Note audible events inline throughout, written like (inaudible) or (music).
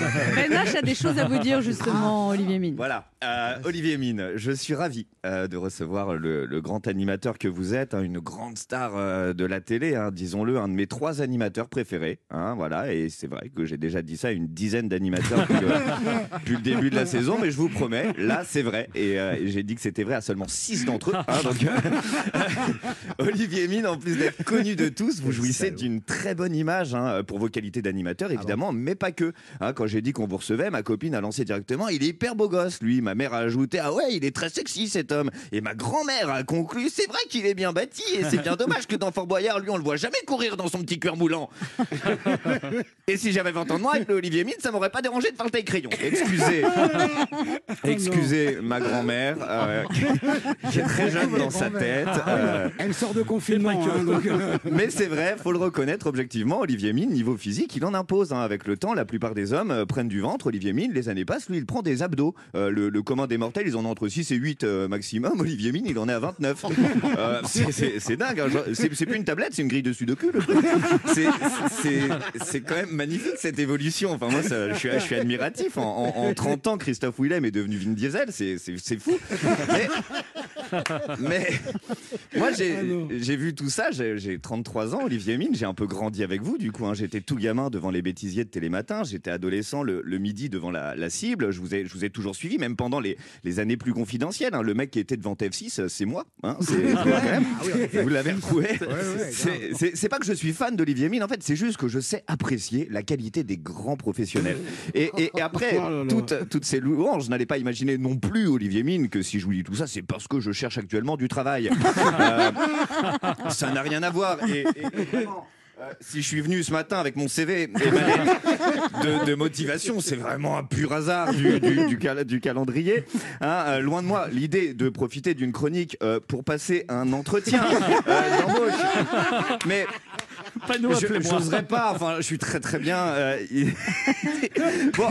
(laughs) Ben H a des choses à vous dire justement, Olivier Mine. Voilà, euh, Olivier Mine, je suis ravi euh, de recevoir le, le grand animateur que vous êtes, hein, une grande star euh, de la télé, hein, disons-le, un de mes trois animateurs préférés. hein, voilà, et c'est vrai que j'ai déjà dit ça à une dizaine d'animateurs depuis, le- (laughs) depuis le début de la saison, mais je vous promets, là c'est vrai. Et, euh, et j'ai dit que c'était vrai à seulement six d'entre eux. hein, donc, euh, (laughs) Olivier Mine, en plus d'être connu de tous, vous jouissez d'une très bonne image hein, pour vos qualités d'animateur, évidemment, mais pas que. Hein, quand j'ai dit qu'on vous recevait, ma copine a lancé directement il est hyper beau gosse, lui. Ma mère a ajouté ah ouais, il est très sexy cet homme. Et ma grand-mère a conclu c'est vrai qu'il est bien bâti et c'est bien dommage que dans Fort Boyard, lui, on le voit jamais courir dans son petit cœur moulant. et si j'avais 20 ans de moins avec le Olivier Mine, ça m'aurait pas dérangé de faire le taille-crayon. Excusez, excusez ma grand-mère, euh, qui est très jeune dans sa tête. euh, Elle sort de confinement. hein, donc, euh, mais c'est vrai, faut le reconnaître objectivement, Olivier Mine, niveau physique, il en impose. hein. Avec le temps, la plupart des hommes euh, prennent du ventre. Olivier Mine, les années passent, lui, il prend des abdos. Euh, le, le commun des mortels, ils en ont entre 6 et 8 euh, maximum. (laughs) Olivier Mine, il en est à 29. (laughs) Euh, c'est- dingue. hein. C'est plus une tablette, c'est une grille de sudoku. le truc. (laughs) C'est- quand même magnifique cette évolution. Enfin, moi, ça, je, suis, je suis admiratif. En, en- en 30 ans, Christophe Willem est devenu Vin Diesel. C'est fou. Mais, (laughs) mais moi, j'ai j'ai vu tout ça. J'ai j'ai 33 ans, Olivier Mine. J'ai un peu grandi avec vous, du coup. hein. J'étais tout gamin devant les bêtisiers de Télématin. J'étais adolescent le, le midi devant la, la cible. Je vous, ai, je vous ai toujours suivi, même pendant les, les années plus confidentielles. hein. Le mec qui était devant TF6, euh, c'est moi. hein. Quand même. Vous l'avez retrouvé. C'est- C'est c'est pas que je suis fan d'Olivier Mine, en fait, c'est juste que je sais apprécier la qualité des grands professionnels. Et, et- et après, Oh là là. toutes, toutes ces louanges, je n'allais pas imaginer non plus, Olivier Mine, que si je vous dis tout ça, c'est parce que je cherche actuellement du travail. (laughs) Euh, ça n'a rien à voir. Et, et- et vraiment, euh, si je suis venu ce matin avec mon CV émané de, de motivation, c'est vraiment un pur hasard du, du- du cal- du calendrier. Hein, euh, loin de moi l'idée de profiter d'une chronique euh, pour passer un entretien euh, d'embauche. Mais (laughs) Panneau, je n'oserais pas. Enfin, je suis très très bien. euh, il- (laughs) bon,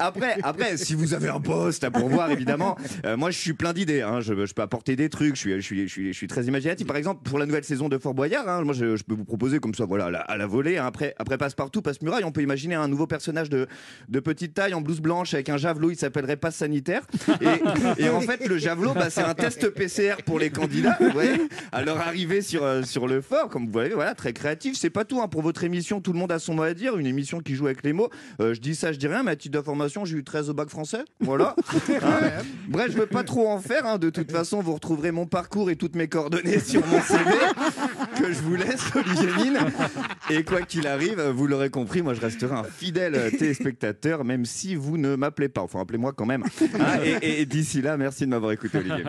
après, après, si vous avez un poste à pourvoir, évidemment, euh, moi je suis plein d'idées. hein. Je, je peux apporter des trucs. Je suis, je suis, je suis, je suis très imaginatif. Par exemple, pour la nouvelle saison de Fort Boyard, hein, moi je, je peux vous proposer comme ça, voilà, à la, à la volée. hein. Après, après passe-partout, passe-muraille, on peut imaginer un nouveau personnage de, de petite taille en blouse blanche avec un javelot. Il s'appellerait passe sanitaire. Et, et en fait, le javelot, bah, c'est un test PCR pour les candidats. Vous voyez à leur arrivée sur, euh, sur le fort, comme vous voyez, voilà, très créatif. C'est pas tout hein. pour votre émission. Tout le monde a son mot à dire. Une émission qui joue avec les mots. Euh, je dis ça, je dis rien, mais à titre d'information, j'ai eu 13 au bac français. Voilà. (laughs) Hein Bref, je veux pas trop en faire. hein. De toute façon, vous retrouverez mon parcours et toutes mes coordonnées (laughs) sur mon CV que je vous laisse, Olivier Mine. Et quoi qu'il arrive, vous l'aurez compris, moi je resterai un fidèle téléspectateur, même si vous ne m'appelez pas. Enfin, appelez-moi quand même. Hein, et et- et d'ici là, merci de m'avoir écouté, Olivier.